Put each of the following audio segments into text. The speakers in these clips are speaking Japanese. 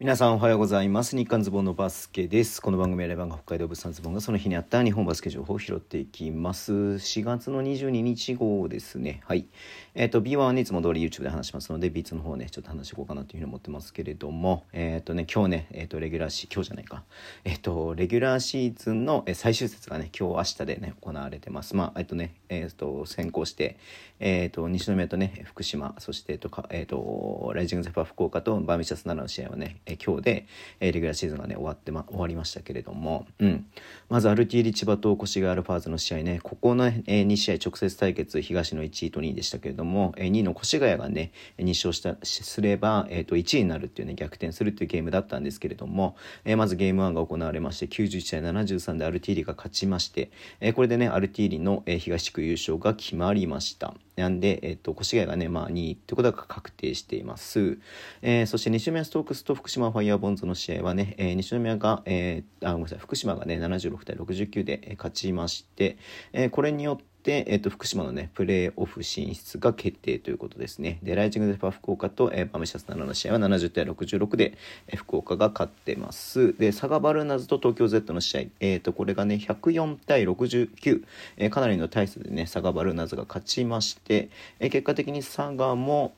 皆さんおはようございます。日刊ズボンのバスケです。この番組はレバンが北海道物産ズボンがその日にあった日本バスケ情報を拾っていきます。4月の22日号ですね。はい。えっ、ー、と B1 はいつも通り YouTube で話しますので B2 の方ねちょっと話していこうかなというふうに思ってますけれどもえっ、ー、とね今日ねえっ、ー、とレギュラーシー今日じゃないか。えっ、とレギュラーシーズンの最終節がね今日明日でね行われてます。まあえっ、とねえっ、と先行してえっ、と西宮とね福島そしてえっ、とかえっ、とライジングゼファー福岡とバーミシャス7の試合はねえ今日で、え、レギュラーシーズンがね終わって、ま、終わりましたけれども、うん、まずアルティーリ千葉と越谷アルファーズの試合ねここの、え、2試合直接対決東の1位と2位でしたけれども、え、2位の越谷がね2勝したすれば、えー、と1位になるっていうね逆転するっていうゲームだったんですけれども、え、まずゲーム1が行われまして91対73でアルティーリが勝ちまして、え、これでねアルティーリの、え、東地区優勝が決まりました。なんで、えっと、越谷がね、まあ、2位ってことが確定しています。えー、そして西宮ストークスと福島ファイヤーボンズの試合はね、えー、西宮が、えー、あ、ごめんなさい、福島がね、76対69で勝ちまして、えー、これによって、えっ、と、福島のね、プレーオフ進出が決定ということですね。で、ライジングゼパ福岡と、えー、バムシャス7の試合は70対66で、えー、福岡が勝ってます。で、佐賀バルナズと東京 Z の試合、えっ、ー、と、これがね、104対69、えー、かなりの大差でね、佐賀バルナズが勝ちまして、えー、結果的に佐賀も、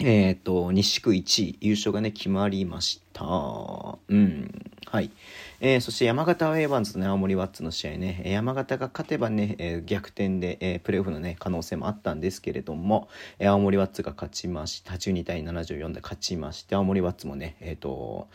えっ、ー、と、西区1位、優勝がね、決まりました。うん。はい。えー、そして山形ウェーバンズとね、青森ワッツの試合ね、山形が勝てばね、えー、逆転で、えー、プレーオフのね、可能性もあったんですけれども、えー、青森ワッツが勝ちまして、82対74で勝ちまして、青森ワッツもね、えっ、ー、と、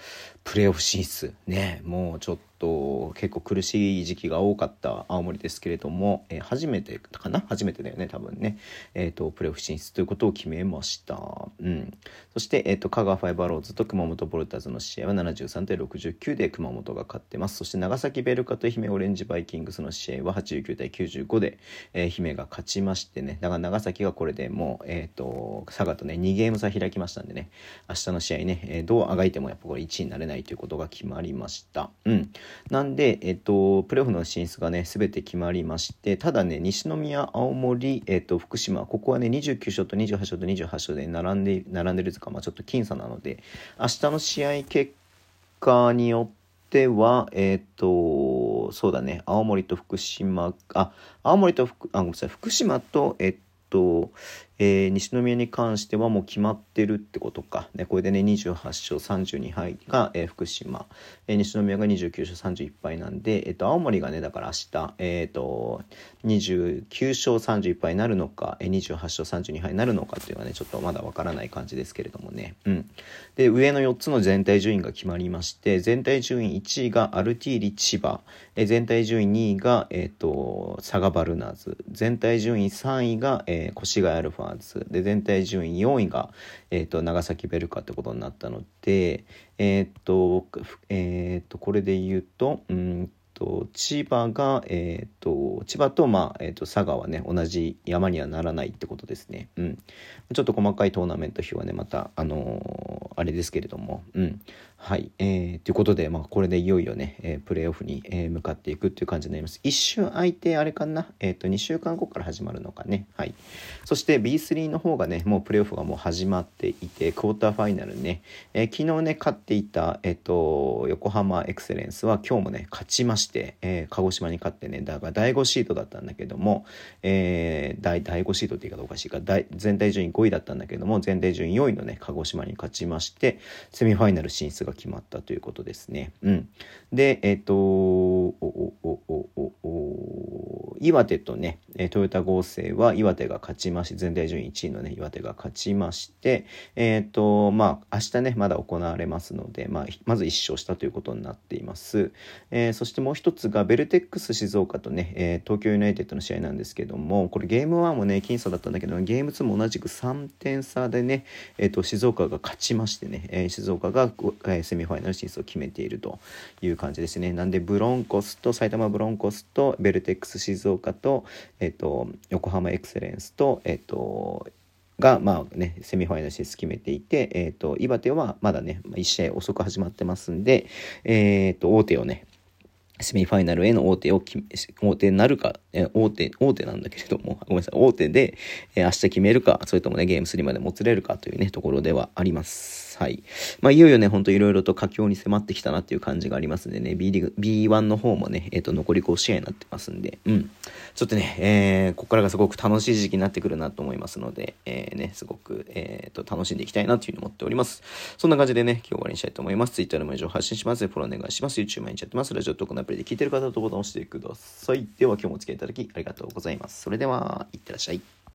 プレーオフ進出、ね、もうちょっと、と結構苦しい時期が多かった青森ですけれども、えー、初めてかな？初めてだよね多分ね、えーと、プレーオフ進出ということを決めました、うん、そして、えーと、香川ファイバーローズと熊本ボルターズの試合は73対69で熊本が勝ってます。そして長崎ベルカと愛媛オレンジバイキングスの試合は89対95で、えー、愛媛が勝ちましてね。だから長崎がこれでもう、えーと、佐賀とね2ゲーム差開きましたんでね。明日の試合ね、えー、どうあがいてもやっぱこれ1位になれないということが決まりました。うん。なんで、えっと、プレーオフの進出がね、すべて決まりまして、ただね、西宮、青森、えっと、福島、ここはね、29勝と28勝と28勝で並んで、並んでるとか、まあちょっと僅差なので、明日の試合結果によっては、えっと、そうだね、青森と福島、あ、青森と福、あ、ごめんなさい、福島と、えっと、えー、西宮に関してはもう決まってるってことか、ね、これでね28勝32敗が、えー、福島、えー、西宮が29勝31敗なんで、えーと、青森がねだから明日、えーと、29勝31敗になるのか、えー、28勝32敗になるのかっていうのはねちょっとまだわからない感じですけれどもね、うん、で上の4つの全体順位が決まりまして全体順位1位がアルティーリ千葉、えー、全体順位2位が、えーと、佐賀バルナーズ。全体順位3位が、えー、越谷アルファーズで全体順位4位が、えーと、長崎ベルカってことになったのでえっ、ー、とえ、ー、とこれで言うとうんと千葉が、えーと、千葉と,、まあえーと、佐賀はね同じ山にはならないってことですね。うん、ちょっと細かいトーナメント表はねまたあのー、あれですけれども、うん、はい、えー、ということで、まあ、これでいよいよね、えー、プレーオフに、えー、向かっていくっていう感じになります。一瞬空いてあれかな、えっ、ー、と2週間後から始まるのかね。はい。そして B3 の方がねもうプレーオフがもう始まっていてクォーターファイナルね、えー、昨日ね勝っていたえっ、と横浜エクセレンスは今日もね勝ちまして。え、鹿児島に勝ってねだから第5シードだったんだけども、えー、第第5シードって言い方おかしいか全体順位5位だったんだけども全体順位4位のね鹿児島に勝ちましてセミファイナル進出が決まったということですね。うん、でえっ、ー、とおおおおお岩手とねトヨタ合成は岩手が勝ちまして全体順位1位のね岩手が勝ちましてえっ、ー、とまあ明日ねまだ行われますので、まあ、まず1勝したということになっています。えー、そしてもう一つがベルテックス静岡とね、え、東京ユナイテッドの試合なんですけどもこれゲーム1もね僅差だったんだけどゲーム2も同じく3点差でね、えーと、静岡が勝ちましてね、え、静岡が、え、セミファイナル進出を決めているという感じですねなんでブロンコスと埼玉ブロンコスとベルテックス静岡と,、ええーと、横浜エクセレンスと,、えーとが、まあね、セミファイナル進出決めていて、えっ、ー、と、岩手はまだね、1試合遅く始まってますんで、えっ、と、大手をね、セミファイナルへの大手を大手になるか、え大手、大手なんだけれども、ごめんなさい、大手で、え明日決めるか、それともね、ゲーム3までもつれるかというね、ところではあります。。はい。まあ、いよいよね、ほんといろいろと佳境に迫ってきたなっていう感じがありますんでね、B リーグ、B1 の方もね、えっ、ー、と、残り5試合になってますんで、うん。ちょっとね、えー、ここからがすごく楽しい時期になってくるなと思いますので、えー、ね、すごく、えー、と、楽しんでいきたいなというふうに思っております。そんな感じでね、今日終わりにしたいと思います。Twitter でも以上発信します。フォローお願いします。YouTube 毎日やってます。ラジオトークのアプリで聞いてる方とボタンを押してください。では今日もお付き合いいただきありがとうございます。それでは、いってらっしゃい。